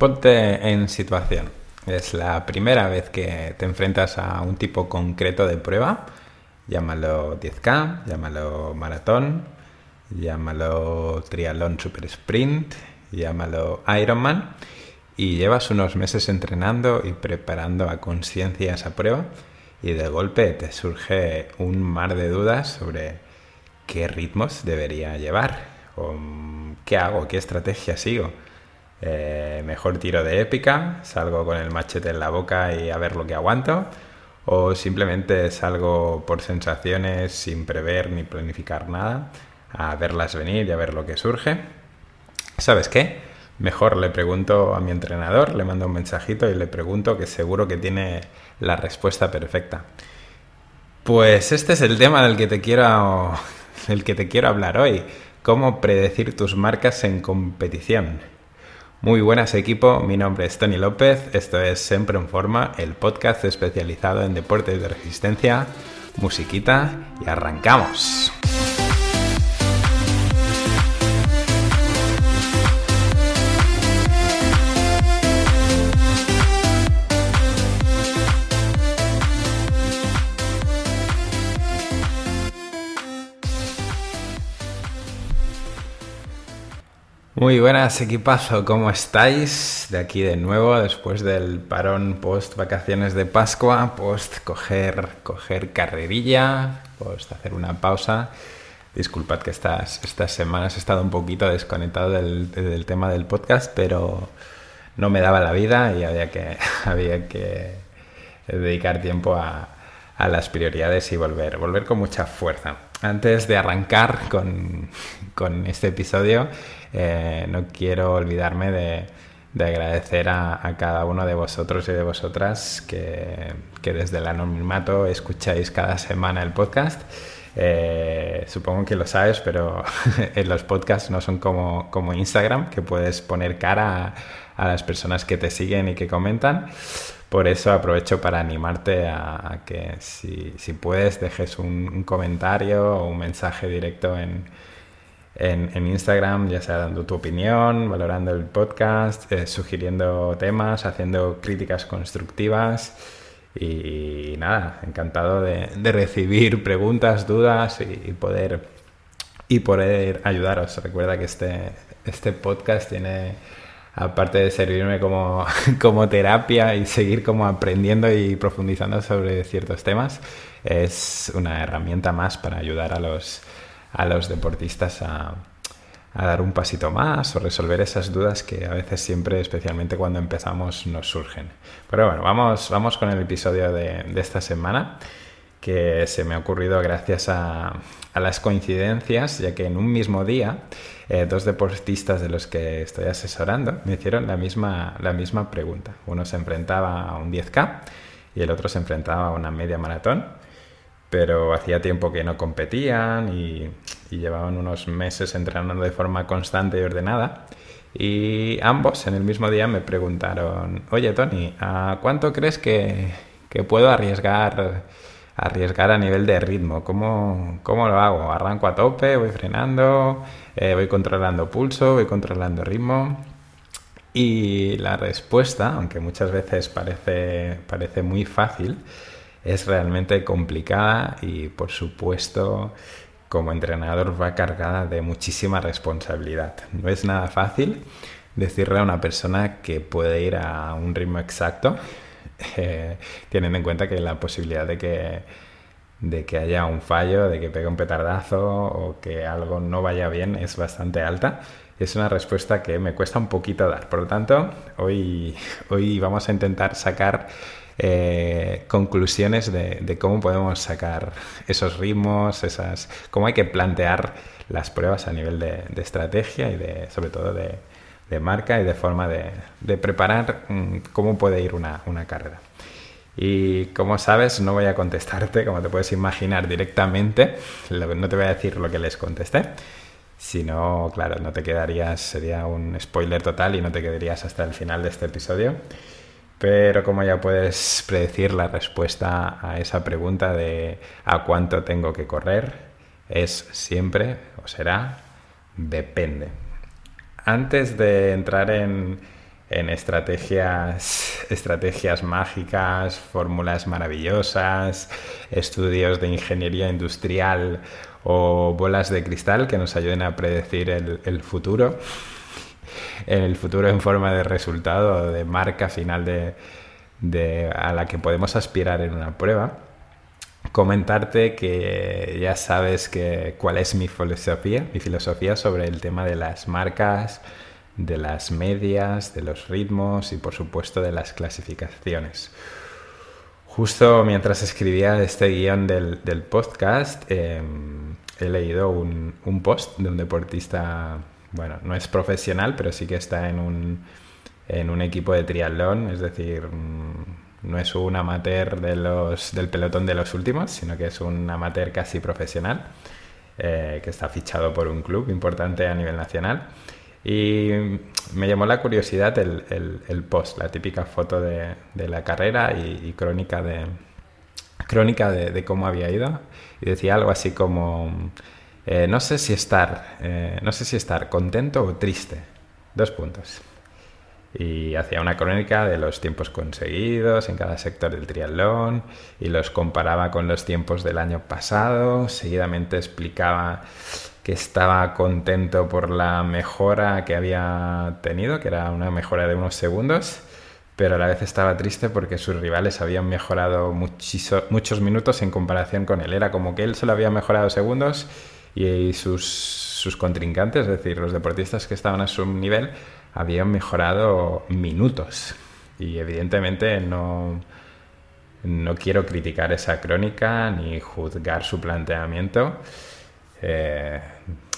Ponte en situación. Es la primera vez que te enfrentas a un tipo concreto de prueba. Llámalo 10K, llámalo maratón, llámalo triatlón super sprint, llámalo Ironman. Y llevas unos meses entrenando y preparando a conciencia esa prueba y de golpe te surge un mar de dudas sobre qué ritmos debería llevar qué hago, qué estrategia sigo eh, mejor tiro de épica, salgo con el machete en la boca y a ver lo que aguanto, o simplemente salgo por sensaciones sin prever ni planificar nada, a verlas venir y a ver lo que surge. ¿Sabes qué? Mejor le pregunto a mi entrenador, le mando un mensajito y le pregunto que seguro que tiene la respuesta perfecta. Pues este es el tema del que te quiero, del que te quiero hablar hoy. Cómo predecir tus marcas en competición. Muy buenas equipo, mi nombre es Tony López, esto es Siempre en Forma, el podcast especializado en deportes de resistencia, musiquita y arrancamos. Muy buenas equipazo, ¿cómo estáis? De aquí de nuevo, después del parón post vacaciones de Pascua, post coger, coger carrerilla, post hacer una pausa. Disculpad que estas, estas semanas he estado un poquito desconectado del, tema del podcast, pero no me daba la vida y había que, había que dedicar tiempo a, a las prioridades y volver, volver con mucha fuerza. Antes de arrancar con, con este episodio, eh, no quiero olvidarme de, agradecer a, cada uno de vosotros y de vosotras que, desde el anonimato escucháis cada semana el podcast. Eh, supongo que lo sabes, pero en los podcasts no son como, como Instagram, que puedes poner cara a, las personas que te siguen y que comentan. Por eso aprovecho para animarte a, que si, puedes dejes un comentario o un mensaje directo en, en, Instagram, ya sea dando tu opinión, valorando el podcast, eh, sugiriendo temas, haciendo críticas constructivas. Y, nada, encantado de, recibir preguntas, dudas y, poder, y poder ayudaros. Recuerda que este, este podcast tiene, aparte de servirme como, como terapia y seguir como aprendiendo y profundizando sobre ciertos temas, es una herramienta más para ayudar a los a los deportistas a, dar un pasito más o resolver esas dudas que a veces siempre, especialmente cuando empezamos, nos surgen. Pero bueno, vamos, vamos con el episodio de, esta semana que se me ha ocurrido gracias a, las coincidencias, ya que en un mismo día eh, dos deportistas de los que estoy asesorando me hicieron la misma, la misma pregunta. Uno se enfrentaba a un 10K y el otro se enfrentaba a una media maratón pero hacía tiempo que no competían y, llevaban unos meses entrenando de forma constante y ordenada. Y ambos en el mismo día me preguntaron, oye Tony, ¿a cuánto crees que, puedo arriesgar, arriesgar a nivel de ritmo? ¿Cómo, ¿Cómo, lo hago? ¿Arranco a tope? ¿Voy frenando? Eh, ¿Voy controlando pulso? ¿Voy controlando ritmo? Y la respuesta, aunque muchas veces parece, parece muy fácil, es realmente complicada y por supuesto como entrenador va cargada de muchísima responsabilidad. No es nada fácil decirle a una persona que puede ir a un ritmo exacto, eh, teniendo en cuenta que la posibilidad de que, de que haya un fallo, de que pegue un petardazo o que algo no vaya bien es bastante alta. Es una respuesta que me cuesta un poquito dar. Por lo tanto, hoy, hoy vamos a intentar sacar eh, conclusiones de, cómo podemos sacar esos ritmos, esas, cómo hay que plantear las pruebas a nivel de, estrategia y de, sobre todo de, marca y de forma de, preparar mm, cómo puede ir una, carrera. Y como sabes, no voy a contestarte, como te puedes imaginar, directamente. No te voy a decir lo que les contesté. Si no, claro, no te quedarías, sería un spoiler total y no te quedarías hasta el final de este episodio. Pero como ya puedes predecir, la respuesta a esa pregunta de ¿a cuánto tengo que correr? es siempre o será depende. Antes de entrar en, estrategias, estrategias mágicas, fórmulas maravillosas, estudios de ingeniería industrial o bolas de cristal que nos ayuden a predecir el, futuro, el futuro en forma de resultado, de marca final a la que podemos aspirar en una prueba. Comentarte que ya sabes que, cuál es mi filosofía, mi filosofía sobre el tema de las marcas, de las medias, de los ritmos y por supuesto de las clasificaciones. Justo mientras escribía este guion del, podcast, em, he leído un, post de un deportista, bueno, no es profesional, pero sí que está en un, en un equipo de triatlón, es decir, mm, no es un amateur del pelotón de los últimos, sino que es un amateur casi profesional, eh, que está fichado por un club importante a nivel nacional. Y me llamó la curiosidad el, post, la típica foto de, la carrera y, crónica de crónica de, cómo había ido. Y decía algo así como eh, no sé si estar eh, no sé si estar contento o triste. Dos puntos. Y hacía una crónica de los tiempos conseguidos en cada sector del triatlón y los comparaba con los tiempos del año pasado. Seguidamente explicaba que estaba contento por la mejora que había tenido, que era una mejora de unos segundos, pero a la vez estaba triste porque sus rivales habían mejorado muchos minutos en comparación con él. Era como que él solo había mejorado segundos y sus, sus contrincantes, es decir, los deportistas que estaban a su nivel, habían mejorado minutos. Y evidentemente no, no quiero criticar esa crónica ni juzgar su planteamiento eh,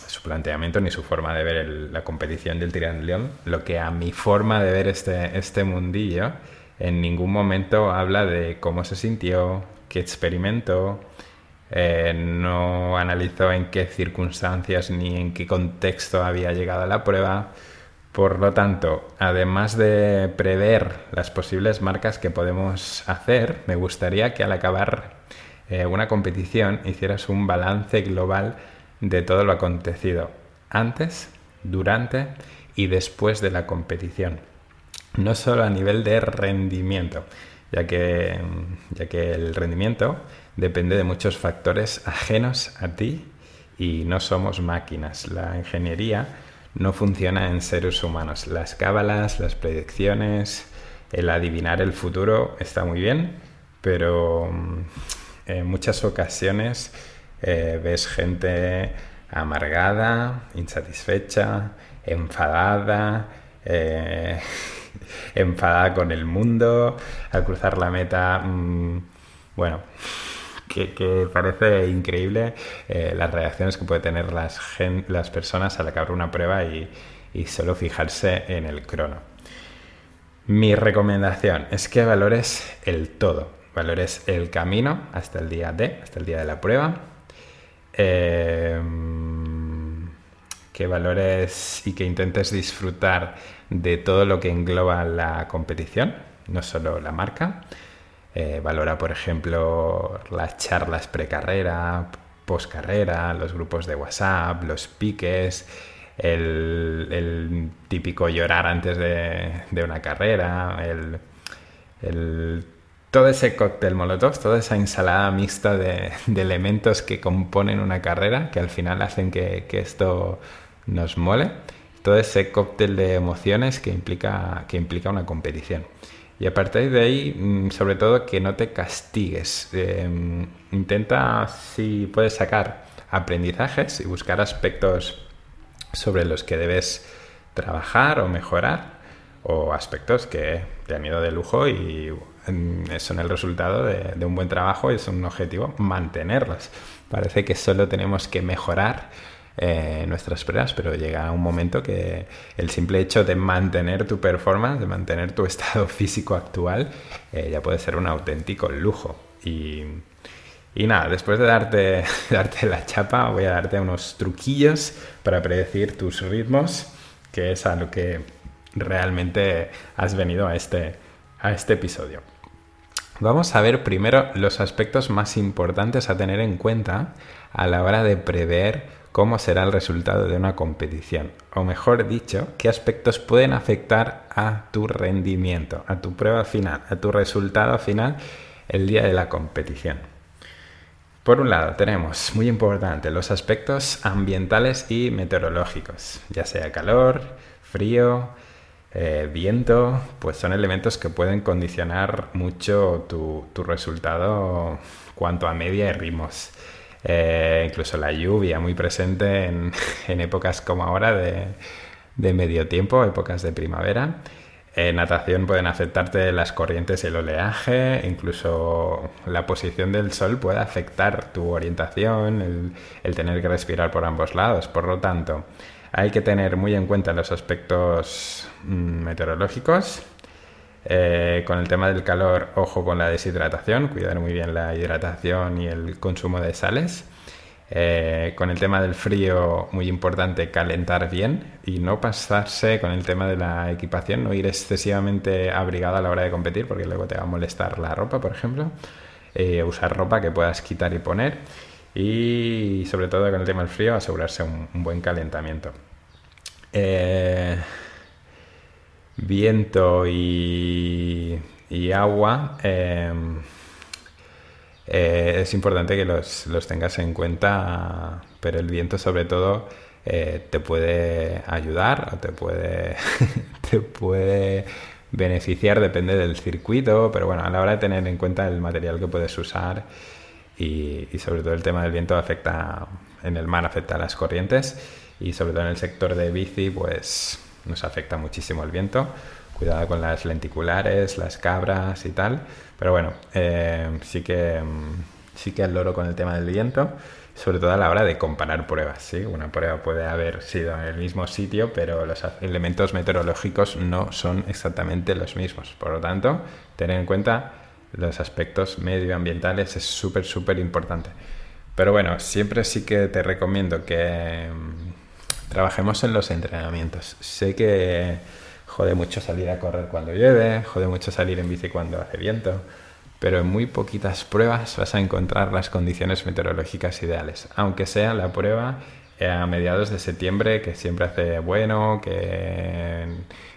su planteamiento ni su forma de ver la competición del triatlón, lo que a mi forma de ver este, este mundillo en ningún momento habla de cómo se sintió, qué experimentó, eh, no analizó en qué circunstancias ni en qué contexto había llegado a la prueba. Por lo tanto, además de prever las posibles marcas que podemos hacer, me gustaría que al acabar eh, una competición hicieras un balance global de todo lo acontecido antes, durante y después de la competición. No solo a nivel de rendimiento, ya que, ya que el rendimiento depende de muchos factores ajenos a ti y no somos máquinas. La ingeniería no funciona en seres humanos. Las cábalas, las predicciones, el adivinar el futuro está muy bien, pero mm, en muchas ocasiones eh, ves gente amargada, insatisfecha, enfadada, eh, enfadada con el mundo, al cruzar la meta, mm, bueno, que, parece increíble eh, las reacciones que puede tener las, las personas al acabar una prueba y, solo fijarse en el crono. Mi recomendación es que valores el todo, valores el camino hasta el día D, hasta el día de la prueba, Em, que valores y que intentes disfrutar de todo lo que engloba la competición, no solo la marca. Eh, valora, por ejemplo, las charlas precarrera, poscarrera, los grupos de WhatsApp, los piques, el, típico llorar antes de, una carrera, el, todo ese cóctel molotov, toda esa ensalada mixta de, elementos que componen una carrera, que al final hacen que, esto nos mole, todo ese cóctel de emociones que implica, que implica una competición. Y a partir de ahí, mm, sobre todo, que no te castigues. Em, intenta, si puedes sacar aprendizajes y buscar aspectos sobre los que debes trabajar o mejorar, o aspectos que te han ido de lujo y son el resultado de, un buen trabajo y es un objetivo mantenerlas. Parece que solo tenemos que mejorar eh, nuestras pruebas, pero llega un momento que el simple hecho de mantener tu performance, de mantener tu estado físico actual, eh, ya puede ser un auténtico lujo. Y, nada, después de darte, darte la chapa, voy a darte unos truquillos para predecir tus ritmos, que es a lo que realmente has venido a este, a este episodio. Vamos a ver primero los aspectos más importantes a tener en cuenta a la hora de prever cómo será el resultado de una competición. O mejor dicho, qué aspectos pueden afectar a tu rendimiento, a tu prueba final, a tu resultado final el día de la competición. Por un lado, tenemos, muy importante, los aspectos ambientales y meteorológicos, ya sea calor, frío, eh, viento, pues son elementos que pueden condicionar mucho tu, resultado cuanto a media y ritmos. Eh, incluso la lluvia muy presente en, épocas como ahora de, de, medio tiempo, épocas de primavera. En natación pueden afectarte las corrientes y el oleaje, incluso la posición del sol puede afectar tu orientación, el, el tener que respirar por ambos lados. Por lo tanto, hay que tener muy en cuenta los aspectos mm, meteorológicos. Eh, con el tema del calor, ojo con la deshidratación, cuidar muy bien la hidratación y el consumo de sales. Eh, con el tema del frío, muy importante calentar bien y no pasarse con el tema de la equipación, no ir excesivamente abrigado a la hora de competir porque luego te va a molestar la ropa, por ejemplo. Eh, usar ropa que puedas quitar y poner y sobre todo con el tema del frío asegurarse un, buen calentamiento. Viento y, agua em, eh, es importante que los, tengas en cuenta, pero el viento sobre todo eh, te puede ayudar o te puede, te puede beneficiar, depende del circuito, pero bueno, a la hora de tener en cuenta el material que puedes usar y, sobre todo el tema del viento afecta, en el mar afecta a las corrientes y sobre todo en el sector de bici pues nos afecta muchísimo el viento. Cuidado con las lenticulares, las cabras y tal. Pero bueno, eh, sí, que, sí que al loro con el tema del viento, sobre todo a la hora de comparar pruebas. ¿sí? Una prueba puede haber sido en el mismo sitio, pero los elementos meteorológicos no son exactamente los mismos. Por lo tanto, tener en cuenta los aspectos medioambientales es súper, súper importante. Pero bueno, siempre sí que te recomiendo que trabajemos en los entrenamientos. Sé que jode mucho salir a correr cuando llueve, jode mucho salir en bici cuando hace viento, pero en muy poquitas pruebas vas a encontrar las condiciones meteorológicas ideales. Aunque sea la prueba a mediados de septiembre, que siempre hace bueno, que,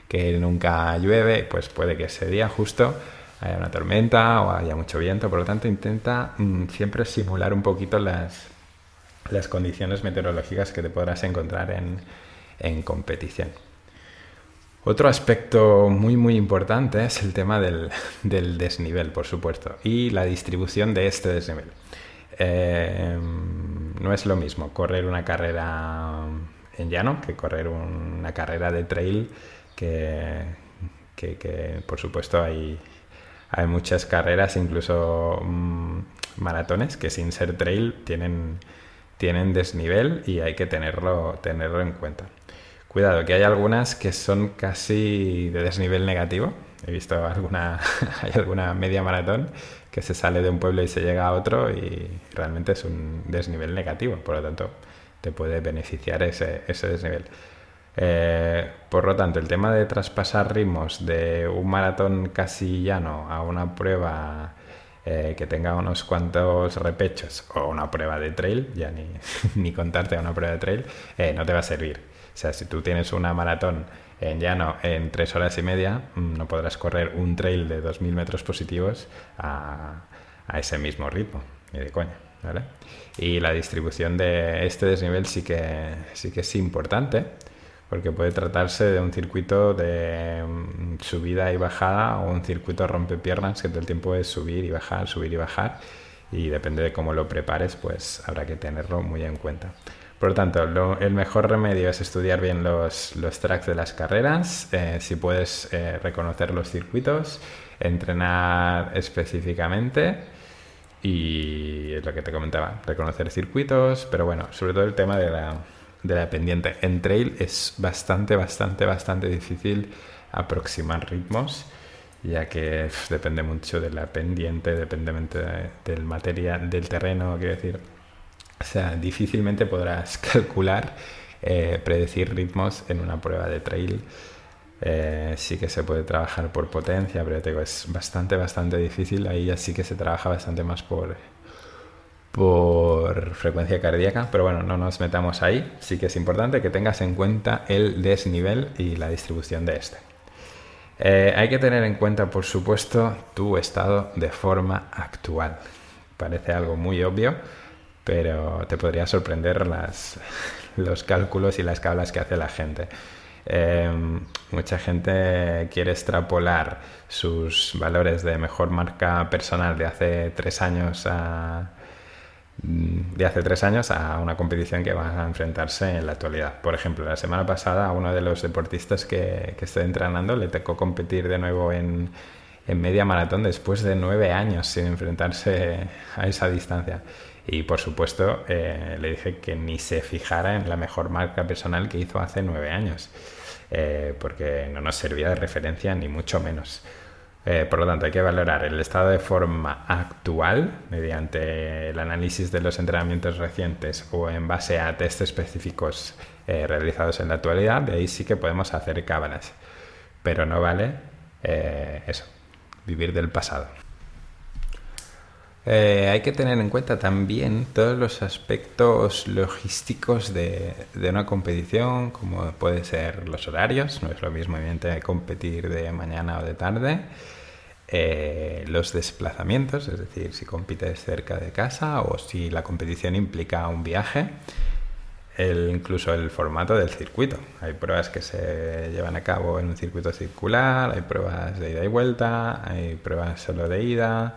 que nunca llueve, pues puede que ese día justo haya una tormenta o haya mucho viento, por lo tanto intenta mm, siempre simular un poquito las, las condiciones meteorológicas que te podrás encontrar en, en competición. Otro aspecto muy muy importante es el tema del, del, desnivel, por supuesto, y la distribución de este desnivel. Eh, no es lo mismo correr una carrera en llano que correr una carrera de trail que, que, por supuesto hay, hay muchas carreras, incluso mm, maratones, que sin ser trail tienen, tienen desnivel y hay que tenerlo, tenerlo en cuenta. Cuidado, que hay algunas que son casi de desnivel negativo. He visto alguna, hay alguna media maratón que se sale de un pueblo y se llega a otro y realmente es un desnivel negativo, por lo tanto te puede beneficiar ese, ese desnivel. Eh, por lo tanto, el tema de traspasar ritmos de un maratón casi llano a una prueba eh, que tenga unos cuantos repechos o una prueba de trail, ya ni, ni contarte una prueba de trail, eh, no te va a servir. O sea, si tú tienes una maratón en llano en tres horas y media, mm, no podrás correr un trail de 2.000 metros positivos a, a ese mismo ritmo, ni de coña. Y la distribución de este desnivel sí que, sí que es importante porque puede tratarse de un circuito de mm, subida y bajada o un circuito rompepiernas que todo el tiempo es subir y bajar, subir y bajar y depende de cómo lo prepares pues habrá que tenerlo muy en cuenta. Por lo tanto, el mejor remedio es estudiar bien los, los tracks de las carreras, eh, si puedes eh, reconocer los circuitos, entrenar específicamente y es lo que te comentaba, reconocer circuitos, pero bueno, sobre todo el tema de la, de la pendiente. En trail es bastante, bastante, bastante difícil aproximar ritmos, ya que depende mucho de la pendiente, depende del material, del terreno, quiero decir. O sea, difícilmente podrás calcular, eh, predecir ritmos en una prueba de trail Eh, sí que se puede trabajar por potencia, pero es bastante, bastante difícil. Ahí ya sí que se trabaja bastante más por, por frecuencia cardíaca, pero bueno, no nos metamos ahí. Sí que es importante que tengas en cuenta el desnivel y la distribución de este. Eh, hay que tener en cuenta, por supuesto, tu estado de forma actual. Parece algo muy obvio, pero te podría sorprender los cálculos y las cablas que hace la gente. Em, mucha gente quiere extrapolar sus valores de mejor marca personal de hace tres años a, de hace tres años a una competición que va a enfrentarse en la actualidad. Por ejemplo, la semana pasada a uno de los deportistas que, que estoy entrenando le tocó competir de nuevo en, en media maratón después de nueve años sin enfrentarse a esa distancia. Y por supuesto eh, le dije que ni se fijara en la mejor marca personal que hizo hace nueve años, eh, porque no nos servía de referencia ni mucho menos. Eh, por lo tanto, hay que valorar el estado de forma actual mediante el análisis de los entrenamientos recientes o en base a test específicos realizados en la actualidad. De ahí sí que podemos hacer cábalas, pero no vale eso, vivir del pasado. Eh, hay que tener en cuenta también todos los aspectos logísticos de, una competición, como puede ser los horarios, no es lo mismo evidentemente competir de mañana o de tarde, eh, los desplazamientos, es decir, si compites cerca de casa o si la competición implica un viaje, incluso el formato del circuito. Hay pruebas que se llevan a cabo en un circuito circular, hay pruebas de ida y vuelta, hay pruebas solo de ida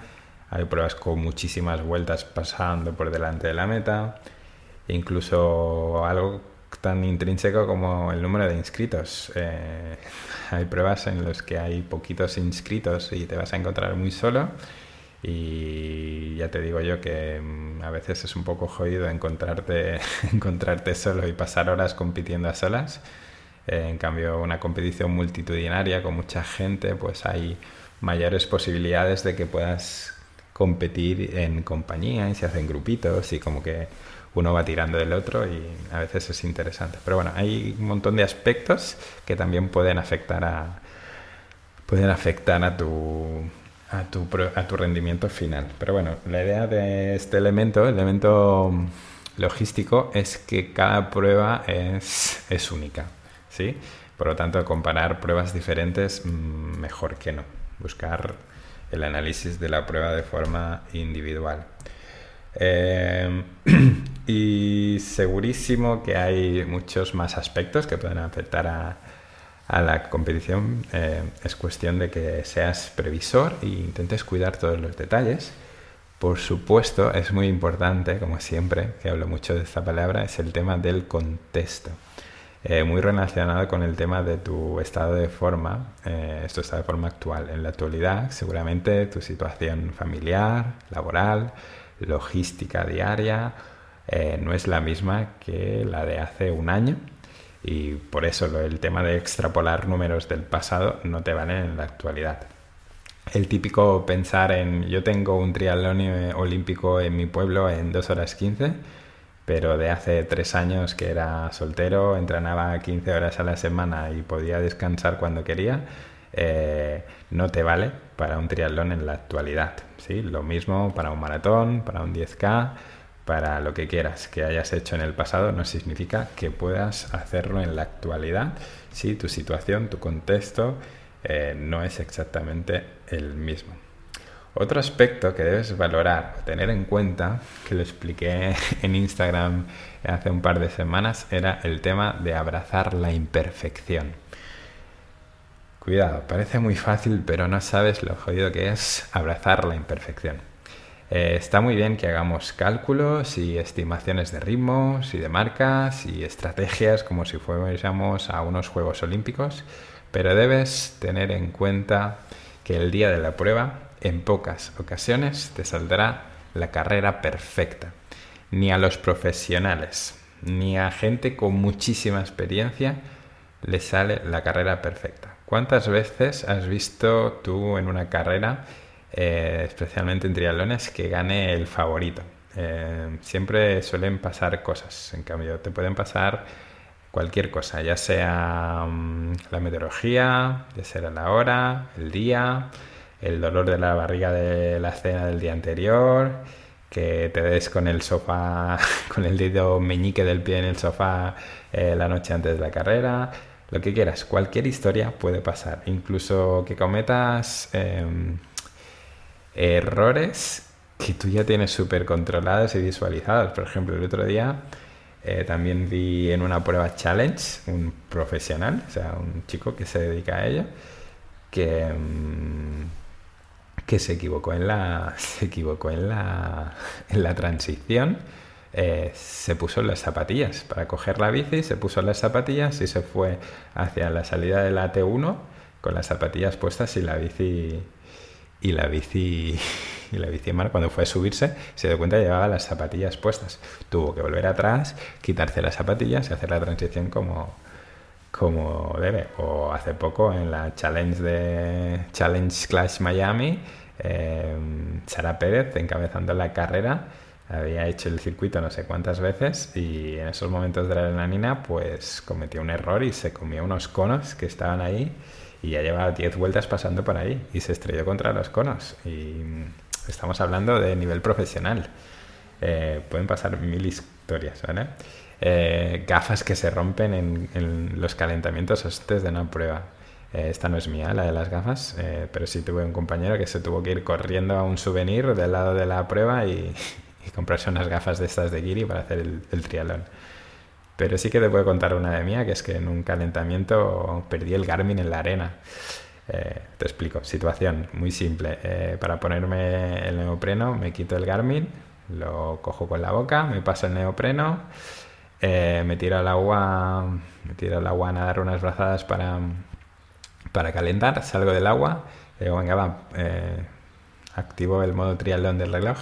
hay pruebas con muchísimas vueltas pasando por delante de la meta. incluso algo tan intrínseco como el número de inscritos. Eh, hay pruebas en las que hay poquitos inscritos y te vas a encontrar muy solo. Y ya te digo yo que mm, a veces es un poco jodido encontrarte, encontrarte solo y pasar horas compitiendo a solas. Eh, en cambio, una competición multitudinaria con mucha gente, pues hay mayores posibilidades de que puedas competir en compañía y se hacen grupitos y como que uno va tirando del otro y a veces es interesante. Pero bueno, hay un montón de aspectos que también pueden afectar a pueden afectar a tu a tu, a tu rendimiento final. Pero bueno, la idea de este elemento, el elemento logístico, es que cada prueba es, es única. ¿sí? Por lo tanto, comparar pruebas diferentes, mm, mejor que no. Buscar el análisis de la prueba de forma individual. Eh, y segurísimo que hay muchos más aspectos que pueden afectar a, la competición. Eh, es cuestión de que seas previsor e intentes cuidar todos los detalles. Por supuesto, es muy importante, como siempre, que hablo mucho de esta palabra, es el tema del contexto. Eh, muy relacionado con el tema de tu estado de forma, eh, tu estado de forma actual. En la actualidad, seguramente tu situación familiar, laboral, logística diaria, eh, no es la misma que la de hace un año y por eso el tema de extrapolar números del pasado no te vale en la actualidad. El típico pensar en yo tengo un triatlón olímpico en mi pueblo en 2 horas 15 pero de hace tres años que era soltero, entrenaba 15 horas a la semana y podía descansar cuando quería, eh, no te vale para un triatlón en la actualidad. Lo mismo para un maratón, para un 10K, para lo que quieras que hayas hecho en el pasado, no significa que puedas hacerlo en la actualidad si tu situación, tu contexto eh, no es exactamente el mismo. Otro aspecto que debes valorar o tener en cuenta, que lo expliqué en Instagram hace un par de semanas, era el tema de abrazar la imperfección. Cuidado, parece muy fácil, pero no sabes lo jodido que es abrazar la imperfección. Eh, está muy bien que hagamos cálculos y estimaciones de ritmos y de marcas y estrategias como si fuéramos a unos Juegos Olímpicos, pero debes tener en cuenta que el día de la prueba en pocas ocasiones te saldrá la carrera perfecta. Ni a los profesionales, ni a gente con muchísima experiencia le sale la carrera perfecta. ¿Cuántas veces has visto tú en una carrera, eh, especialmente en triatlones, que gane el favorito? Eh, siempre suelen pasar cosas. En cambio, te pueden pasar cualquier cosa, ya sea mm, la meteorología, ya sea la hora, el día, el dolor de la barriga de la cena del día anterior, que te des con el sofá, con el dedo meñique del pie en el sofá eh, la noche antes de la carrera, lo que quieras, cualquier historia puede pasar, incluso que cometas em, errores que tú ya tienes súper controlados y visualizados. Por ejemplo, el otro día eh, también vi en una prueba challenge un profesional, o sea, un chico que se dedica a ello, que, em, que se equivocó en la, se equivocó en la, en la transición. Eh, se puso las zapatillas para coger la bici, se puso las zapatillas y se fue hacia la salida de la T1 con las zapatillas puestas y la bici y la bici y la bici cuando fue a subirse se dio cuenta que llevaba las zapatillas puestas. Tuvo que volver atrás quitarse las zapatillas y hacer la transición como como debe. O hace poco en la challenge de Challenge Clash Miami eh, Sara Pérez encabezando la carrera había hecho el circuito no sé cuántas veces y en esos momentos de la adrenalina pues cometió un error y se comió unos conos que estaban ahí y ya llevaba 10 vueltas pasando por ahí y se estrelló contra los conos. Y estamos hablando de nivel profesional. Eh, pueden pasar mil historias ¿vale? Eh, gafas que se rompen en, los calentamientos antes de una prueba. Eh, esta no es mía, la de las gafas, pero sí tuve un compañero que se tuvo que ir corriendo a un souvenir del lado de la prueba y, y comprarse unas gafas de estas de Giri para hacer el, trialón. Pero sí que te puedo contar una de mía, que es que en un calentamiento perdí el Garmin en la arena. Eh, te explico, situación muy simple. Eh, para ponerme el neopreno me quito el Garmin, lo cojo con la boca, me paso el neopreno, eh, me tiro al agua, me tiro al agua a nadar unas brazadas para, para calentar, salgo del agua, digo, venga, va, activo el modo triatlón del reloj,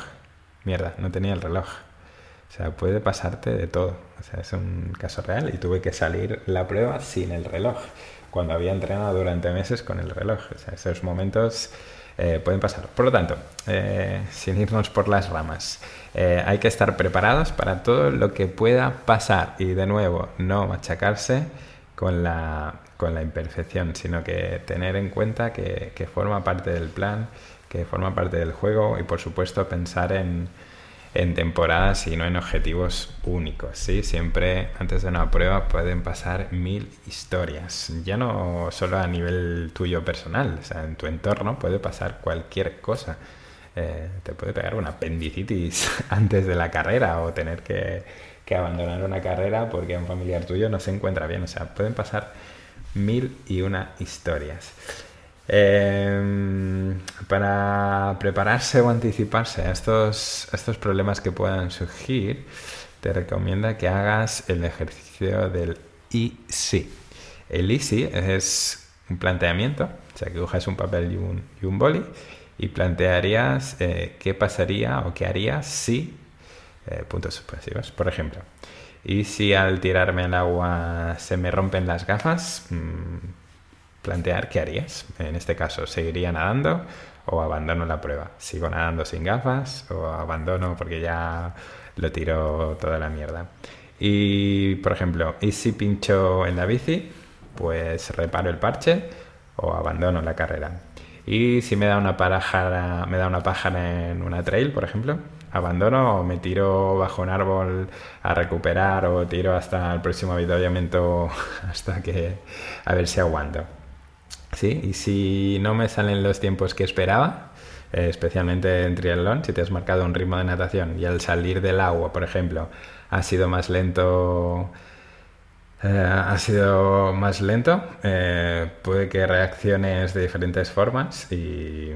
mierda, no tenía el reloj. O sea, puede pasarte de todo. O sea, es un caso real y tuve que salir la prueba sin el reloj, cuando había entrenado durante meses con el reloj. O sea, esos momentos eh, pueden pasar. Por lo tanto, eh, sin irnos por las ramas, eh, hay que estar preparados para todo lo que pueda pasar y de nuevo no machacarse con la, con la imperfección, sino que tener en cuenta que, que forma parte del plan forma parte del juego y por supuesto pensar en, en temporadas y no en objetivos únicos. ¿sí? Siempre antes de una prueba pueden pasar mil historias, ya no solo a nivel tuyo personal, o sea, en tu entorno puede pasar cualquier cosa. Eh, te puede pegar una apendicitis antes de la carrera o tener que, que abandonar una carrera porque un familiar tuyo no se encuentra bien. O sea, pueden pasar mil y una historias. Em, para prepararse o anticiparse a estos, estos problemas que puedan surgir, te recomienda que hagas el ejercicio del Easy. El Easy es un planteamiento, o sea, que coges un papel y un, y boli y plantearías eh, qué pasaría o qué harías si, eh, puntos suspensivos, por ejemplo. Y si al tirarme al agua se me rompen las gafas, mm, plantear qué harías. En este caso, ¿seguiría nadando o abandono la prueba? ¿Sigo nadando sin gafas o abandono porque ya lo tiro toda la mierda? Y, por ejemplo, ¿y si pincho en la bici? Pues reparo el parche o abandono la carrera. Y si me da una pájara, me da una pájara en una trail, por ejemplo, abandono o me tiro bajo un árbol a recuperar o tiro hasta el próximo avituallamiento hasta que a ver si aguanto. Sí, y si no me salen los tiempos que esperaba, eh, especialmente en triatlón, si te has marcado un ritmo de natación y al salir del agua, por ejemplo, ha sido más lento, eh, ha sido más lento, eh, puede que reacciones de diferentes formas y,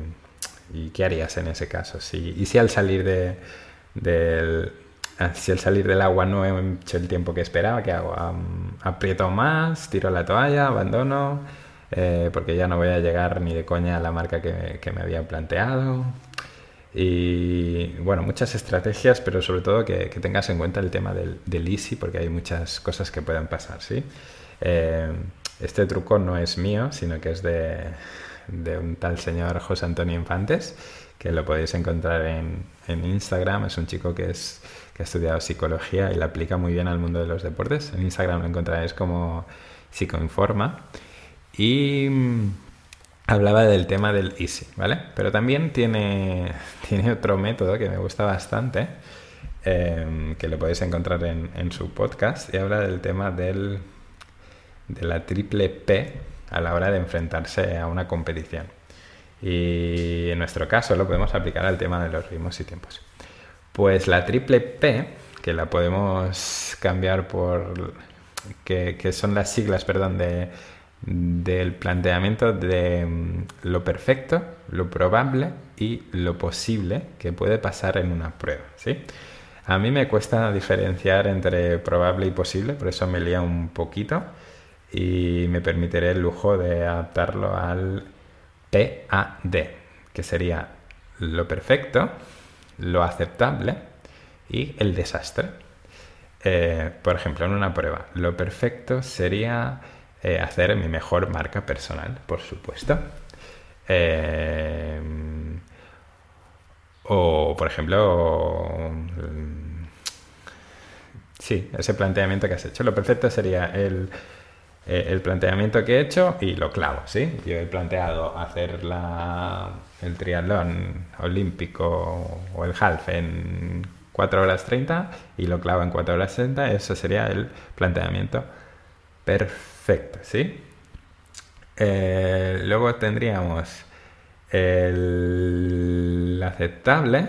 ¿qué harías en ese caso? Si, y si al salir de, del, ah, si al salir del agua no he hecho el tiempo que esperaba, ¿qué hago? ¿Aprieto más? ¿Tiro la toalla? ¿Abandono? Eh, porque ya no voy a llegar ni de coña a la marca que, me había planteado. Y bueno, muchas estrategias, pero sobre todo que, tengas en cuenta el tema del, del, easy, porque hay muchas cosas que pueden pasar, ¿sí? Eh, este truco no es mío, sino que es de, un tal señor José Antonio Infantes, que lo podéis encontrar en, en Instagram. Es un chico que, es, que ha estudiado psicología y la aplica muy bien al mundo de los deportes. En Instagram lo encontraréis como Psicoinforma. Y mm, hablaba del tema del easy, ¿vale? Pero también tiene, tiene otro método que me gusta bastante, em, que lo podéis encontrar en, su podcast, y habla del tema del, de la triple P a la hora de enfrentarse a una competición. Y en nuestro caso lo podemos aplicar al tema de los ritmos y tiempos. Pues la triple P, que la podemos cambiar por, que son las siglas, perdón, de del planteamiento de mm, lo perfecto, lo probable y lo posible que puede pasar en una prueba. ¿sí? A mí me cuesta diferenciar entre probable y posible, por eso me lía un poquito y me permitiré el lujo de adaptarlo al PAD, que sería lo perfecto, lo aceptable y el desastre. Eh, por ejemplo, en una prueba, lo perfecto sería eh, hacer mi mejor marca personal, por supuesto. Eh, o, por ejemplo, mm, sí, ese planteamiento que has hecho. Lo perfecto sería el, eh, el planteamiento que he hecho y lo clavo, ¿sí? Yo he planteado hacer el triatlón olímpico o el half en 4 horas 30 y lo clavo en 4 horas 30. Eso sería el planteamiento perfecto ¿sí? Eh, luego tendríamos el aceptable.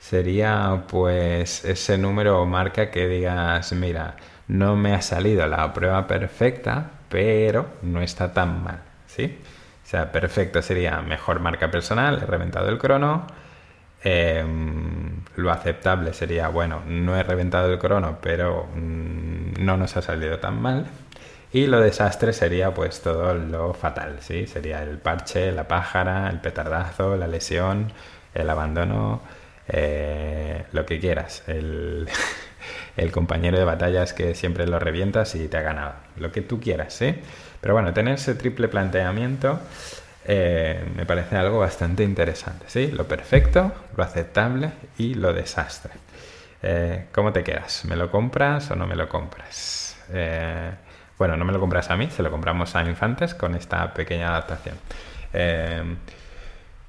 Sería pues ese número o marca que digas, mira, no me ha salido la prueba perfecta, pero no está tan mal, ¿sí? O sea, perfecto sería mejor marca personal, he reventado el crono. Em, lo aceptable sería, bueno, no he reventado el crono, pero mm, no nos ha salido tan mal. Y lo desastre sería pues todo lo fatal, ¿sí? Sería el parche, la pájara, el petardazo, la lesión, el abandono, eh, lo que quieras. El, el, compañero de batallas que siempre lo revientas y te ha ganado. Lo que tú quieras, ¿sí? Pero bueno, tener ese triple planteamiento eh, me parece algo bastante interesante. ¿sí? Lo perfecto, lo aceptable y lo desastre. Eh, ¿Cómo te quedas? ¿Me lo compras o no me lo compras? Eh, bueno, no me lo compras a mí, se lo compramos a Infantes con esta pequeña adaptación.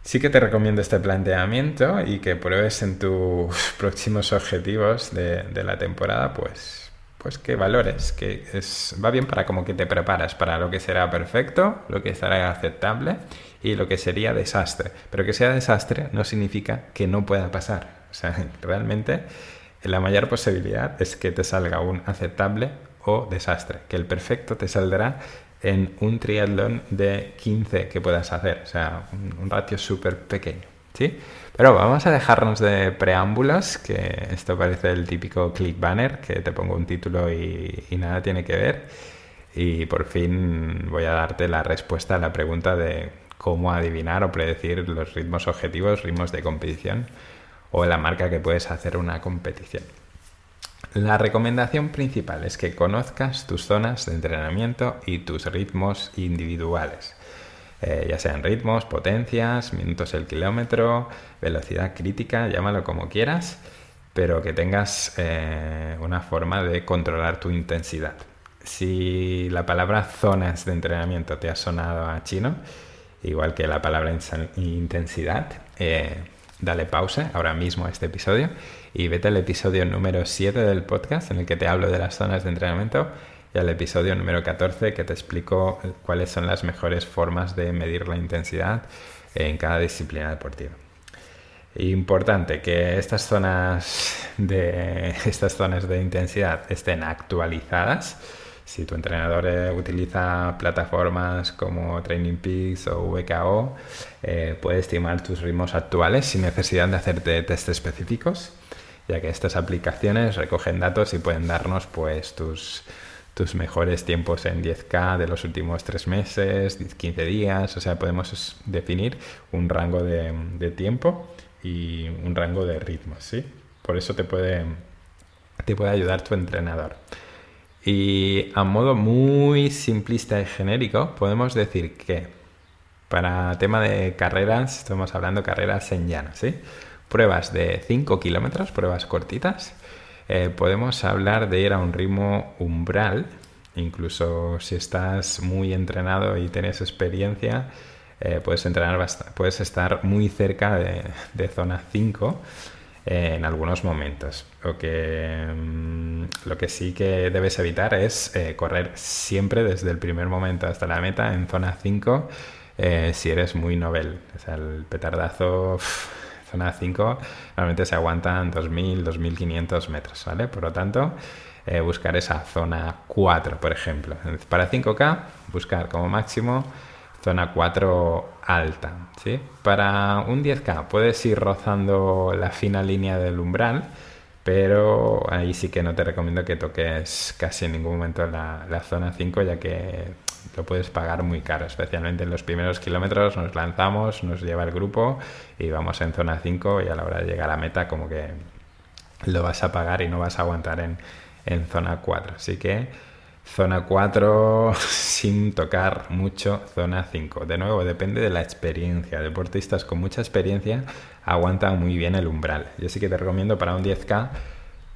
sí que te recomiendo este planteamiento y que pruebes en tus próximos objetivos de, de la temporada, pues pues que valores, que es, va bien para como que te preparas para lo que será perfecto, lo que será aceptable y lo que sería desastre. Pero que sea desastre no significa que no pueda pasar. O sea, realmente la mayor posibilidad es que te salga un aceptable o desastre, que el perfecto te saldrá en un triatlón de 15 que puedas hacer, o sea, un, ratio súper pequeño. ¿sí? Pero vamos a dejarnos de preámbulos, que esto parece el típico click banner, que te pongo un título y, nada tiene que ver. Y por fin voy a darte la respuesta a la pregunta de cómo adivinar o predecir los ritmos objetivos, ritmos de competición o la marca que puedes hacer una competición. La recomendación principal es que conozcas tus zonas de entrenamiento y tus ritmos individuales. Eh, ya sean ritmos, potencias, minutos el kilómetro, velocidad crítica, llámalo como quieras, pero que tengas eh, una forma de controlar tu intensidad. Si la palabra zonas de entrenamiento te ha sonado a chino, igual que la palabra intensidad, eh, dale pausa ahora mismo a este episodio y vete al episodio número 7 del podcast en el que te hablo de las zonas de entrenamiento y al episodio número 14 que te explico cuáles son las mejores formas de medir la intensidad en cada disciplina deportiva. Importante que estas zonas de, estas zonas de intensidad estén actualizadas. Si tu entrenador eh, utiliza plataformas como Training Peaks o VKO, eh, puede estimar tus ritmos actuales sin necesidad de hacerte test específicos, ya que estas aplicaciones recogen datos y pueden darnos pues tus tus mejores tiempos en 10K de los últimos 3 meses, 15 días, o sea, podemos definir un rango de, tiempo y un rango de ritmos, ¿sí? Por eso te puede, te puede ayudar tu entrenador. Y a modo muy simplista y genérico, podemos decir que para tema de carreras, estamos hablando carreras en llano, ¿sí? Pruebas de 5 kilómetros, pruebas cortitas. Eh, podemos hablar de ir a un ritmo umbral, incluso si estás muy entrenado y tienes experiencia, eh, puedes, entrenar puedes estar muy cerca de, zona 5 eh, en algunos momentos. Lo que, mm, lo que sí que debes evitar es correr siempre desde el primer momento hasta la meta en zona 5 si eres muy novel. O sea, el petardazo... zona 5 normalmente se aguantan 2.000, 2.500 metros, ¿vale? Por lo tanto, buscar esa zona 4, por ejemplo. Para 5K, buscar como máximo zona 4 alta. ¿sí? Para un 10K puedes ir rozando la fina línea del umbral, pero ahí sí que no te recomiendo que toques casi en ningún momento la, la zona 5, ya que lo puedes pagar muy caro, especialmente en los primeros kilómetros nos lanzamos, nos lleva el grupo y vamos en zona 5 y a la hora de llegar a la meta como que lo vas a pagar y no vas a aguantar en, en zona 4. Así que Zona 4 sin tocar mucho zona 5. De nuevo, depende de la experiencia. Deportistas con mucha experiencia aguantan muy bien el umbral. Yo sí que te recomiendo para un 10K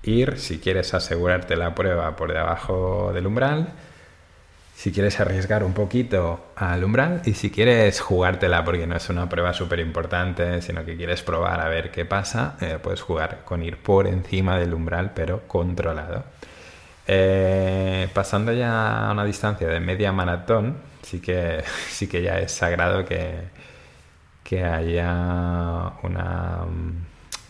ir si quieres asegurarte la prueba por debajo del umbral. Si quieres arriesgar un poquito al umbral y si quieres jugártela porque no es una prueba súper importante, sino que quieres probar a ver qué pasa, eh, puedes jugar con ir por encima del umbral pero controlado. Eh, pasando ya a una distancia de media maratón, sí que, sí que ya es sagrado que, que haya una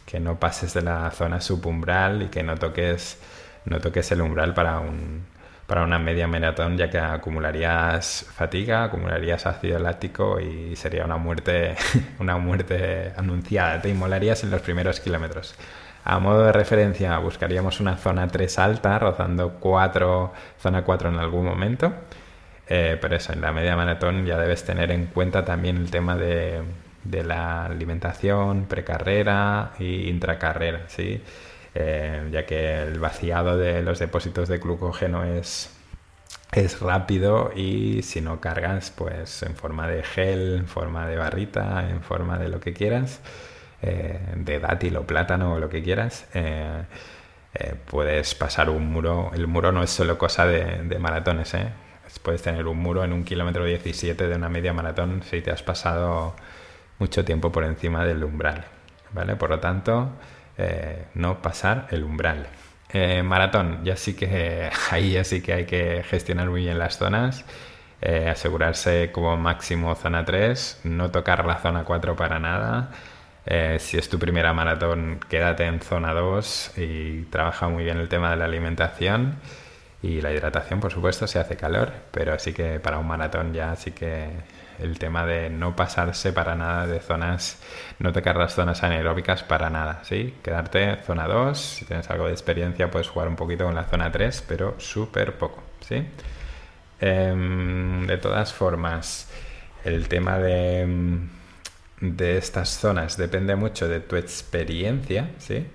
que no pases de la zona subumbral y que no toques no toques el umbral para un para una media maratón ya que acumularías fatiga, acumularías ácido láctico y sería una muerte una muerte anunciada, te inmolarías en los primeros kilómetros. A modo de referencia, buscaríamos una zona 3 alta, rozando 4, zona 4 en algún momento. Eh, pero eso, en la media maratón ya debes tener en cuenta también el tema de, la alimentación, precarrera y intracarrera, ¿sí? Eh, ya que el vaciado de los depósitos de glucógeno es, es rápido y si no cargas, pues en forma de gel, en forma de barrita, en forma de lo que quieras, eh, de dátil o plátano o lo que quieras, eh, puedes pasar un muro. El muro no es solo cosa de, maratones, puedes tener un muro en un kilómetro 17 de una media maratón si te has pasado mucho tiempo por encima del umbral. ¿vale? Por lo tanto, no pasar el umbral. maratón, ya sí que ahí ya sí que hay que gestionar muy bien las zonas. asegurarse como máximo zona 3, no tocar la zona 4 para nada, eh, si es tu primera maratón, quédate en zona 2 y trabaja muy bien el tema de la alimentación y la hidratación, por supuesto, si hace calor, pero sí que para un maratón ya sí que el tema de no pasarse para nada de zonas, no tocar las zonas anaeróbicas para nada, ¿sí? Quedarte zona 2, si tienes algo de experiencia puedes jugar un poquito con la zona 3, pero súper poco, ¿sí? Em, de todas formas, el tema de de estas zonas depende mucho de tu experiencia, ¿sí?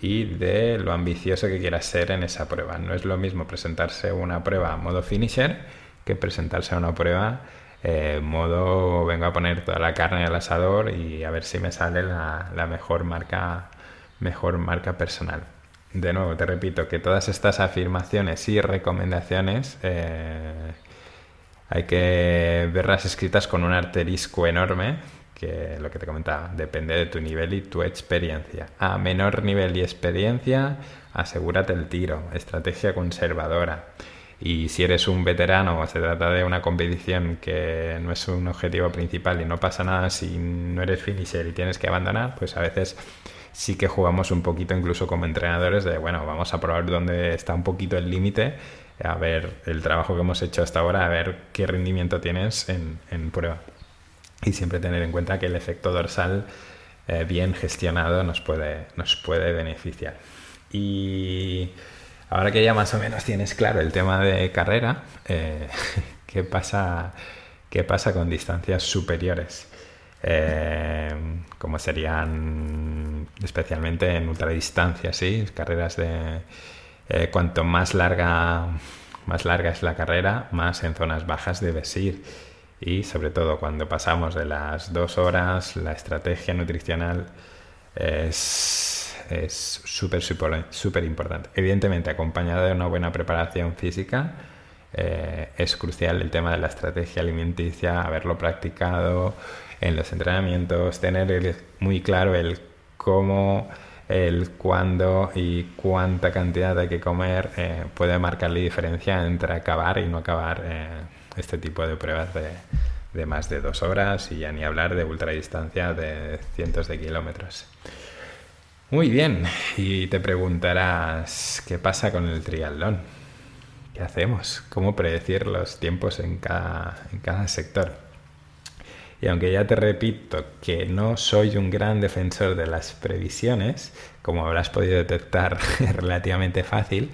Y de lo ambicioso que quieras ser en esa prueba. No es lo mismo presentarse una prueba a modo finisher que presentarse a una prueba eh, modo vengo a poner toda la carne al asador y a ver si me sale la, mejor marca mejor marca personal. De nuevo, te repito que todas estas afirmaciones y recomendaciones eh, hay que verlas escritas con un arterisco enorme que lo que te comentaba, depende de tu nivel y tu experiencia. A menor nivel y experiencia, asegúrate el tiro, estrategia conservadora. Y si eres un veterano o se trata de una competición que no es un objetivo principal y no pasa nada si no eres finisher y tienes que abandonar, pues a veces sí que jugamos un poquito incluso como entrenadores de, bueno, vamos a probar dónde está un poquito el límite, a ver el trabajo que hemos hecho hasta ahora, a ver qué rendimiento tienes en, en prueba y siempre tener en cuenta que el efecto dorsal eh, bien gestionado nos puede, nos puede beneficiar. Y ahora que ya más o menos tienes claro el tema de carrera, eh, ¿qué, pasa, ¿qué pasa con distancias superiores? Eh, como serían especialmente en ultradistancia, ¿sí? carreras de eh, cuanto más larga, más larga es la carrera, más en zonas bajas debes ir. Y sobre todo cuando pasamos de las dos horas, la estrategia nutricional es súper, súper, súper importante. Evidentemente, acompañada de una buena preparación física, eh, es crucial el tema de la estrategia alimenticia, haberlo practicado en los entrenamientos, tener muy claro el cómo, el cuándo y cuánta cantidad hay que comer eh, puede marcar la diferencia entre acabar y no acabar eh, este tipo de pruebas de, más de dos horas y ya ni hablar de ultradistancia de cientos de kilómetros. Muy bien, y te preguntarás, ¿qué pasa con el triatlón? ¿Qué hacemos? ¿Cómo predecir los tiempos en cada, en cada sector? Y aunque ya te repito que no soy un gran defensor de las previsiones, como habrás podido detectar relativamente fácil,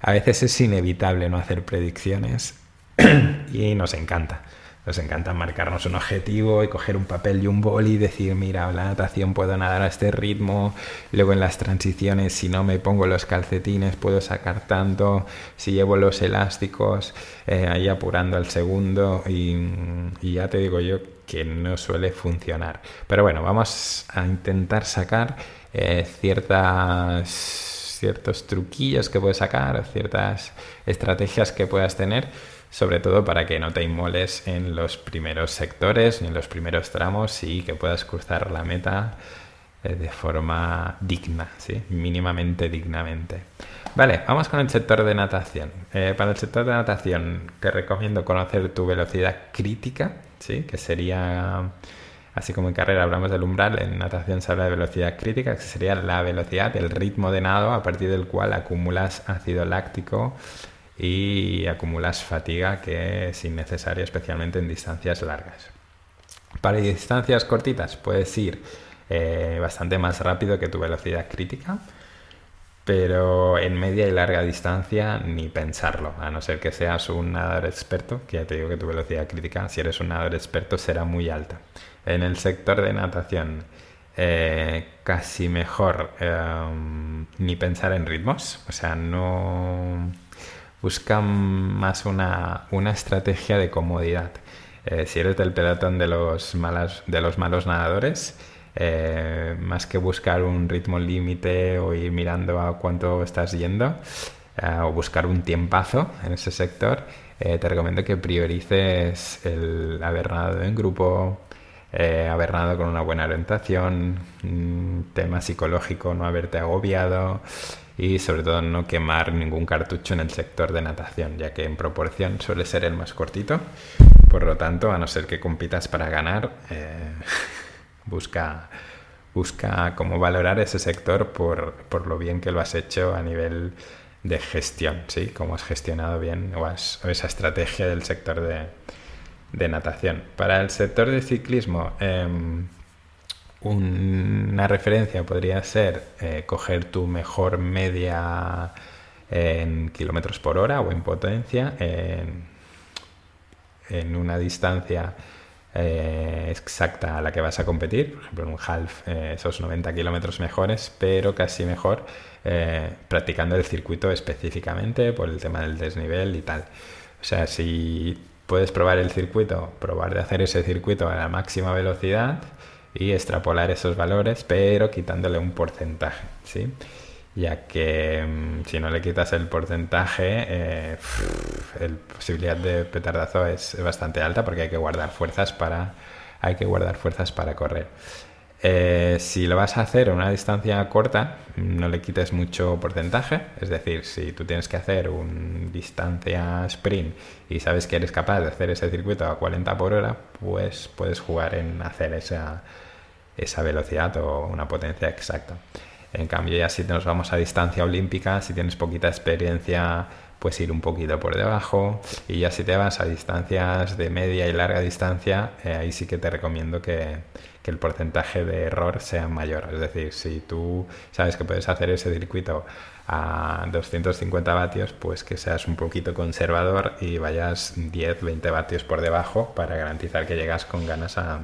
a veces es inevitable no hacer predicciones y nos encanta. Nos encanta marcarnos un objetivo y coger un papel y un boli y decir, mira, la natación puedo nadar a este ritmo, luego en las transiciones si no me pongo los calcetines puedo sacar tanto, si llevo los elásticos, eh, ahí apurando al segundo y, ya te digo yo que no suele funcionar. Pero bueno, vamos a intentar sacar eh, ciertas ciertos truquillos que puedes sacar, ciertas estrategias que puedas tener sobre todo para que no te inmoles en los primeros sectores ni en los primeros tramos y que puedas cruzar la meta eh, de forma digna, ¿sí? mínimamente dignamente. Vale, vamos con el sector de natación. Eh, para el sector de natación te recomiendo conocer tu velocidad crítica, ¿sí? que sería, así como en carrera hablamos del umbral, en natación se habla de velocidad crítica, que sería la velocidad, el ritmo de nado a partir del cual acumulas ácido láctico y acumulas fatiga que es innecesaria, especialmente en distancias largas. Para distancias cortitas puedes ir eh, bastante más rápido que tu velocidad crítica, pero en media y larga distancia ni pensarlo, a no ser que seas un nadador experto, que ya te digo que tu velocidad crítica, si eres un nadador experto, será muy alta. En el sector de natación, eh, casi mejor em, ni pensar en ritmos, o sea, no buscan más una, estrategia de comodidad. Eh, si eres del pelotón de los, malas, de los malos nadadores, eh, más que buscar un ritmo límite o ir mirando a cuánto estás yendo eh, o buscar un tiempazo en ese sector, te recomiendo que priorices el haber nadado en grupo, haber nadado con una buena orientación, tema psicológico, no haberte agobiado, y sobre todo no quemar ningún cartucho en el sector de natación, ya que en proporción suele ser el más cortito. Por lo tanto, a no ser que compitas para ganar, eh, busca, busca cómo valorar ese sector por, por, lo bien que lo has hecho a nivel de gestión, ¿sí? Cómo has gestionado bien esa estrategia del sector de, de, natación. Para el sector de ciclismo, em, una referencia podría ser eh, coger tu mejor media en kilómetros por hora o en potencia en, una distancia eh, exacta a la que vas a competir, por ejemplo en un half eh, esos 90 kilómetros mejores, pero casi mejor practicando el circuito específicamente por el tema del desnivel y tal. O sea, si puedes probar el circuito, probar de hacer ese circuito a la máxima velocidad, y extrapolar esos valores, pero quitándole un porcentaje, ¿sí? Ya que mm, si no le quitas el porcentaje, eh, la posibilidad de petardazo es bastante alta porque hay que guardar fuerzas para, hay que guardar fuerzas para correr. Eh, si lo vas a hacer a una distancia corta, no le quites mucho porcentaje. Es decir, si tú tienes que hacer una distancia sprint y sabes que eres capaz de hacer ese circuito a 40 por hora, pues puedes jugar en hacer esa, esa velocidad o una potencia exacta. En cambio, ya si nos vamos a distancia olímpica, si tienes poquita experiencia, pues ir un poquito por debajo. Y ya si te vas a distancias de media y larga distancia, eh, ahí sí que te recomiendo que, que, el porcentaje de error sea mayor. Es decir, si tú sabes que puedes hacer ese circuito a 250 vatios, pues que seas un poquito conservador y vayas 10, 20 vatios por debajo para garantizar que llegas con ganas a,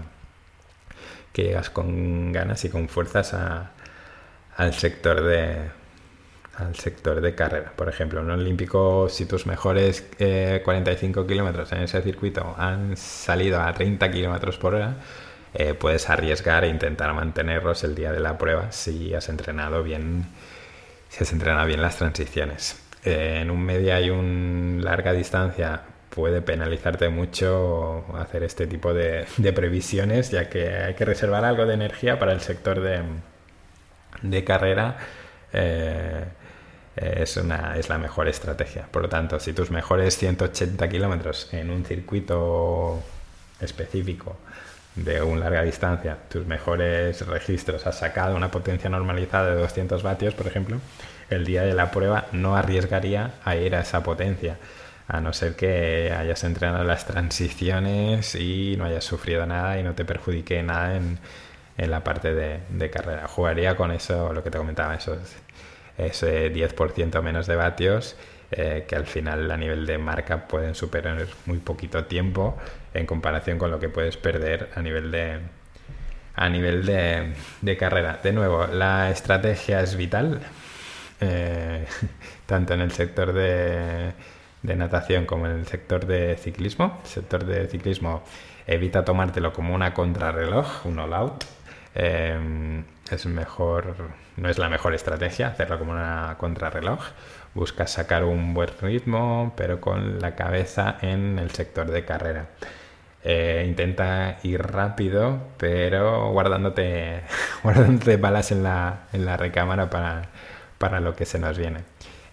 que llegas con ganas y con fuerzas al sector de al sector de carrera. Por ejemplo, en un olímpico, si tus mejores 45 eh, kilómetros en ese circuito han salido a 30 kilómetros por hora, eh, puedes arriesgar e intentar mantenerlos el día de la prueba si has entrenado bien, si has entrenado bien las transiciones. Eh, en un media y un larga distancia puede penalizarte mucho hacer este tipo de, previsiones, ya que hay que reservar algo de energía para el sector de, de carrera. Eh, es, una, es la mejor estrategia. Por lo tanto, si tus mejores 180 kilómetros en un circuito específico de una larga distancia, tus mejores registros has sacado una potencia normalizada de 200 vatios, por ejemplo, el día de la prueba no arriesgaría a ir a esa potencia, a no ser que hayas entrenado las transiciones y no hayas sufrido nada y no te perjudique nada en, en la parte de, de, carrera. Jugaría con eso, lo que te comentaba, esos ese 10% menos de vatios eh, que al final a nivel de marca pueden superar muy poquito tiempo en comparación con lo que puedes perder a nivel de a nivel de, carrera. De nuevo, la estrategia es vital, eh, tanto en el sector de, de, natación como en el sector de ciclismo. El sector de ciclismo evita tomártelo como una contrarreloj, un all-out. Eh, es mejor, no es la mejor estrategia hacerlo como una contrarreloj. Buscas sacar un buen ritmo, pero con la cabeza en el sector de carrera. Eh, intenta ir rápido, pero guardándote, guardándote balas en la, en la recámara para, para lo que se nos viene.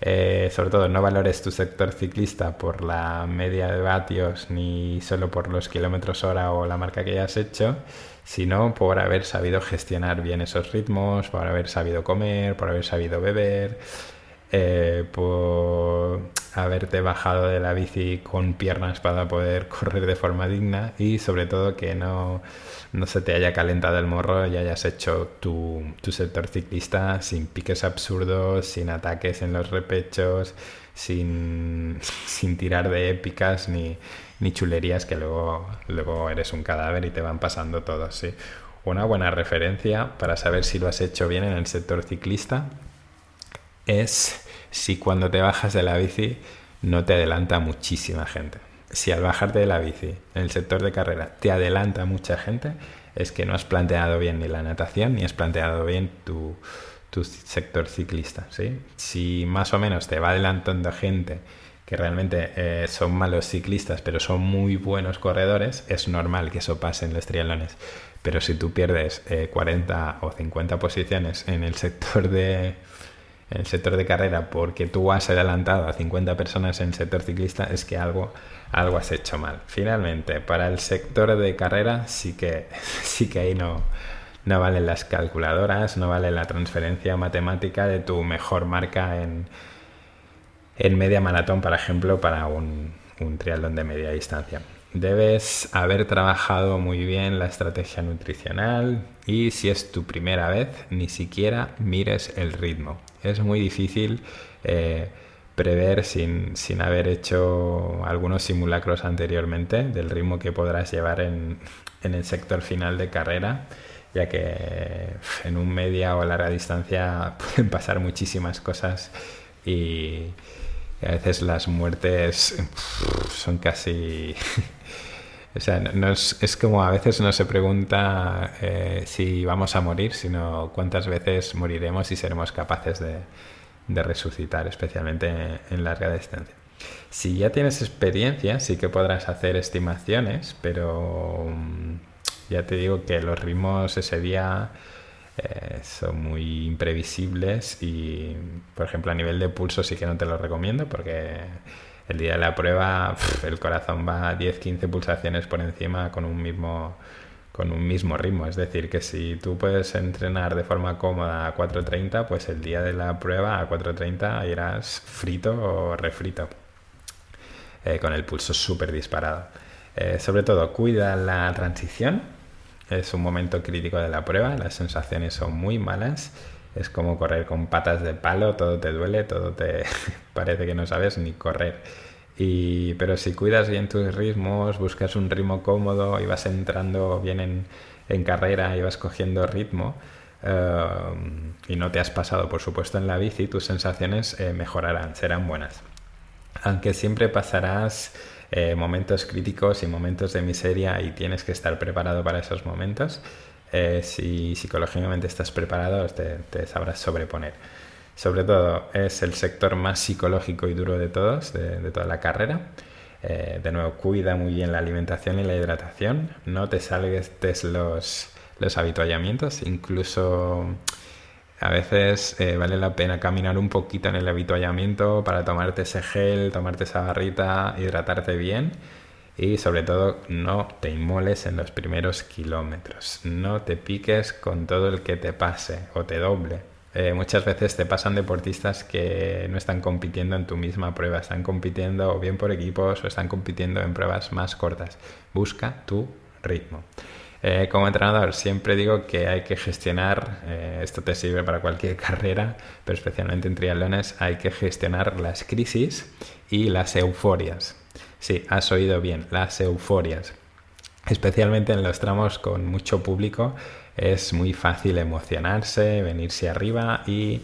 Eh, sobre todo, no valores tu sector ciclista por la media de vatios ni solo por los kilómetros hora o la marca que hayas hecho, sino por haber sabido gestionar bien esos ritmos, por haber sabido comer, por haber sabido beber, eh, por haberte bajado de la bici con piernas para poder correr de forma digna y sobre todo que no, no se te haya calentado el morro y hayas hecho tu, tu sector ciclista sin piques absurdos, sin ataques en los repechos, sin, sin tirar de épicas ni ni chulerías que luego, luego eres un cadáver y te van pasando todos, ¿sí? Una buena referencia para saber si lo has hecho bien en el sector ciclista es si cuando te bajas de la bici no te adelanta muchísima gente. Si al bajarte de la bici en el sector de carrera te adelanta mucha gente, es que no has planteado bien ni la natación ni has planteado bien tu, tu sector ciclista. ¿sí? Si más o menos te va adelantando gente que realmente eh, son malos ciclistas, pero son muy buenos corredores, es normal que eso pase en los triatlones. Pero si tú pierdes 40 eh, o 50 posiciones en el sector de en el sector de carrera porque tú has adelantado a 50 personas en el sector ciclista, es que algo, algo has hecho mal. Finalmente, para el sector de carrera sí que, sí que ahí no, no valen las calculadoras, no vale la transferencia matemática de tu mejor marca en, en media maratón, por ejemplo, para un, un triatlón de media distancia. Debes haber trabajado muy bien la estrategia nutricional y si es tu primera vez, ni siquiera mires el ritmo. Es muy difícil eh, prever sin, sin, haber hecho algunos simulacros anteriormente del ritmo que podrás llevar en, en el sector final de carrera, ya que en un media o larga distancia pueden pasar muchísimas cosas y a veces las muertes son casi... o sea, no es, como a veces no se pregunta eh, si vamos a morir, sino cuántas veces moriremos y seremos capaces de, resucitar, especialmente en larga distancia. Si ya tienes experiencia, sí que podrás hacer estimaciones, pero mm, ya te digo que los ritmos ese día eh, son muy imprevisibles y, por ejemplo, a nivel de pulso sí que no te lo recomiendo porque el día de la prueba el corazón va a 10-15 pulsaciones por encima con un mismo con un mismo ritmo. Es decir, que si tú puedes entrenar de forma cómoda a 4.30, pues el día de la prueba a 4.30 irás frito o refrito, eh, con el pulso súper disparado. Eh, sobre todo, cuida la transición, es un momento crítico de la prueba, las sensaciones son muy malas. Es como correr con patas de palo, todo te duele, todo te parece que no sabes ni correr. Y, pero si cuidas bien tus ritmos, buscas un ritmo cómodo y vas entrando bien en, en carrera y vas cogiendo ritmo, y no te has pasado, por supuesto, en la bici, tus sensaciones mejorarán, serán buenas. Aunque siempre pasarás momentos críticos y momentos de miseria y tienes que estar preparado para esos momentos, si psicológicamente estás preparado, te, te sabrás sobreponer sobre todo es el sector más psicológico y duro de todos, de, toda la carrera. Eh, de nuevo, cuida muy bien la alimentación y la hidratación. No te salgues los, los habituallamientos. Incluso a veces eh, vale la pena caminar un poquito en el habituallamiento para tomarte ese gel, tomarte esa barrita, hidratarte bien. Y sobre todo, no te inmoles en los primeros kilómetros. No te piques con todo el que te pase o te doble eh, muchas veces te pasan deportistas que no están compitiendo en tu misma prueba, están compitiendo o bien por equipos o están compitiendo en pruebas más cortas. Busca tu ritmo. Eh, como entrenador siempre digo que hay que gestionar, eh, esto te sirve para cualquier carrera, pero especialmente en triatlones, hay que gestionar las crisis y las euforias. Sí, has oído bien, las euforias. Especialmente en los tramos con mucho público es muy fácil emocionarse, venirse arriba y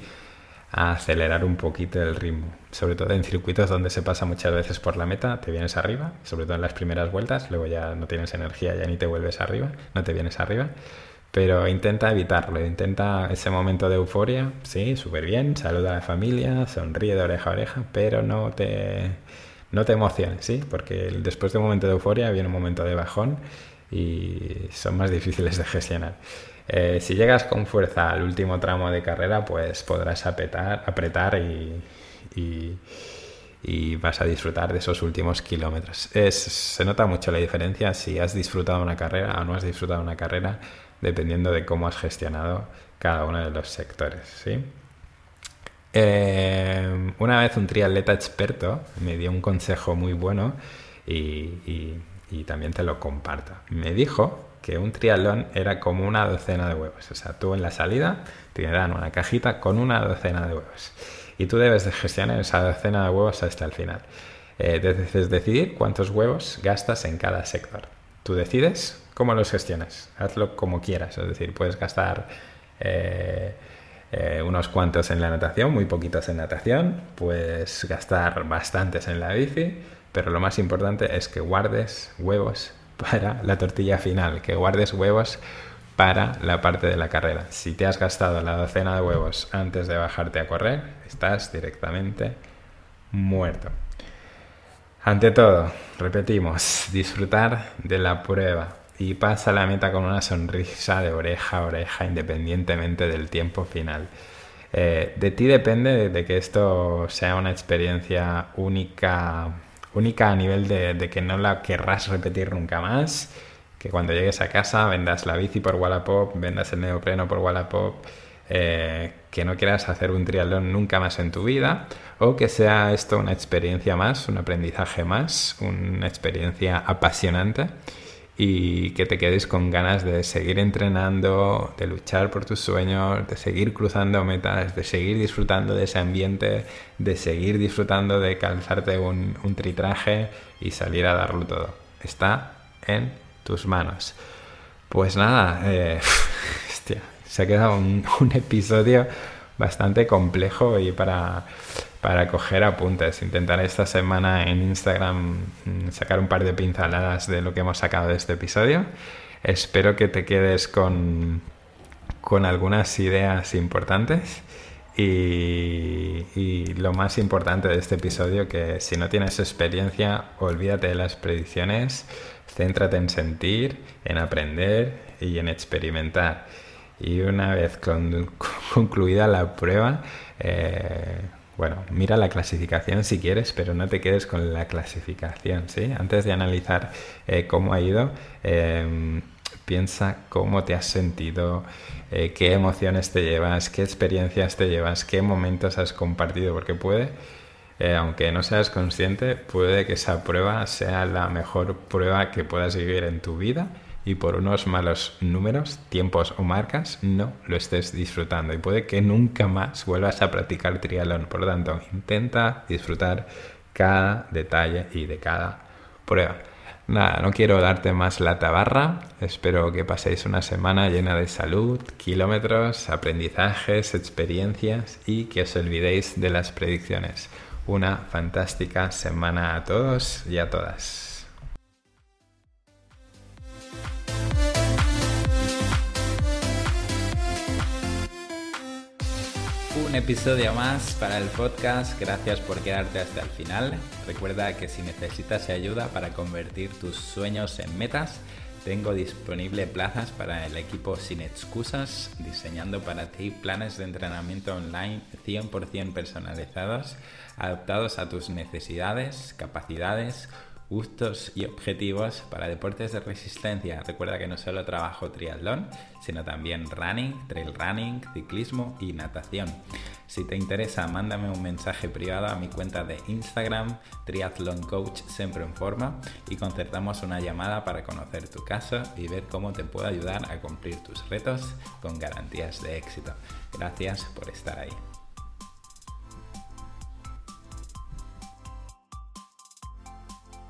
acelerar un poquito el ritmo. Sobre todo en circuitos donde se pasa muchas veces por la meta, te vienes arriba, sobre todo en las primeras vueltas, luego ya no tienes energía, ya ni te vuelves arriba, no te vienes arriba. Pero intenta evitarlo, intenta ese momento de euforia, sí, súper bien, saluda a la familia, sonríe de oreja a oreja, pero no te, no te emociones, ¿sí? Porque después de un momento de euforia viene un momento de bajón y son más difíciles de gestionar. Eh, si llegas con fuerza al último tramo de carrera, pues podrás apretar, apretar y, vas a disfrutar de esos últimos kilómetros. se nota mucho la diferencia si has disfrutado una carrera o no has disfrutado una carrera, dependiendo de cómo has gestionado cada uno de los sectores. ¿sí? Eh, una vez un triatleta experto me dio un consejo muy bueno y también te lo comparto. Me dijo que un triatlón era como una docena de huevos. O sea, tú en la salida te dan una cajita con una docena de huevos. Y tú debes de gestionar esa docena de huevos hasta el final. Eh, debes decidir cuántos huevos gastas en cada sector. Tú decides cómo los gestionas. Hazlo como quieras. Es decir, puedes gastar eh, eh, unos cuantos en la natación, muy poquitos en natación. Puedes gastar bastantes en la bici pero lo más importante es que guardes huevos para la tortilla final, que guardes huevos para la parte de la carrera. Si te has gastado la docena de huevos antes de bajarte a correr, estás directamente muerto. Ante todo, repetimos, disfrutar de la prueba y pasa la meta con una sonrisa de oreja a oreja independientemente del tiempo final. Eh, de ti depende de que esto sea una experiencia única única a nivel de, que no la querrás repetir nunca más, que cuando llegues a casa vendas la bici por Wallapop, vendas el neopreno por Wallapop, eh, que no quieras hacer un triatlón nunca más en tu vida, o que sea esto una experiencia más, un aprendizaje más, una experiencia apasionante y que te quedes con ganas de seguir entrenando, de luchar por tus sueños, de seguir cruzando metas, de seguir disfrutando de ese ambiente, de seguir disfrutando de calzarte un, tritraje y salir a darlo todo. Está en tus manos. Pues nada, eh, se ha quedado un episodio bastante complejo y para para coger apuntes. Intentaré esta semana en Instagram mm, sacar un par de pinceladas de lo que hemos sacado de este episodio. Espero que te quedes con, con algunas ideas importantes. Y, y, lo más importante de este episodio, que si no tienes experiencia, olvídate de las predicciones, céntrate en sentir, en aprender y en experimentar. Y una vez concluida la prueba, eh, bueno, mira la clasificación si quieres, pero no te quedes con la clasificación, ¿sí? Antes de analizar eh, cómo ha ido, em, piensa cómo te has sentido, eh, qué emociones te llevas, qué experiencias te llevas, qué momentos has compartido, porque puede, aunque no seas consciente, puede que esa prueba sea la mejor prueba que puedas vivir en tu vida y por unos malos números, tiempos o marcas no lo estés disfrutando y puede que nunca más vuelvas a practicar triatlón. Por lo tanto, intenta disfrutar cada detalle y de cada prueba. Nada, no quiero darte más la tabarra. Espero que paséis una semana llena de salud, kilómetros, aprendizajes, experiencias y que os olvidéis de las predicciones. Una fantástica semana a todos y a todas. Un episodio más para el podcast. Gracias por quedarte hasta el final. Recuerda que si necesitas ayuda para convertir tus sueños en metas, tengo disponible plazas para el equipo Sin Excusas, diseñando para ti planes de entrenamiento online 100% personalizados, adaptados a tus necesidades, capacidades, gustos y objetivos para deportes de resistencia. Recuerda que no solo trabajo triatlón, sino también running, trail running, ciclismo y natación. Si te interesa, mándame un mensaje privado a mi cuenta de Instagram, Triathlon Coach Siempre en Forma, y concertamos una llamada para conocer tu caso y ver cómo te puedo ayudar a cumplir tus retos con garantías de éxito. Gracias por estar ahí.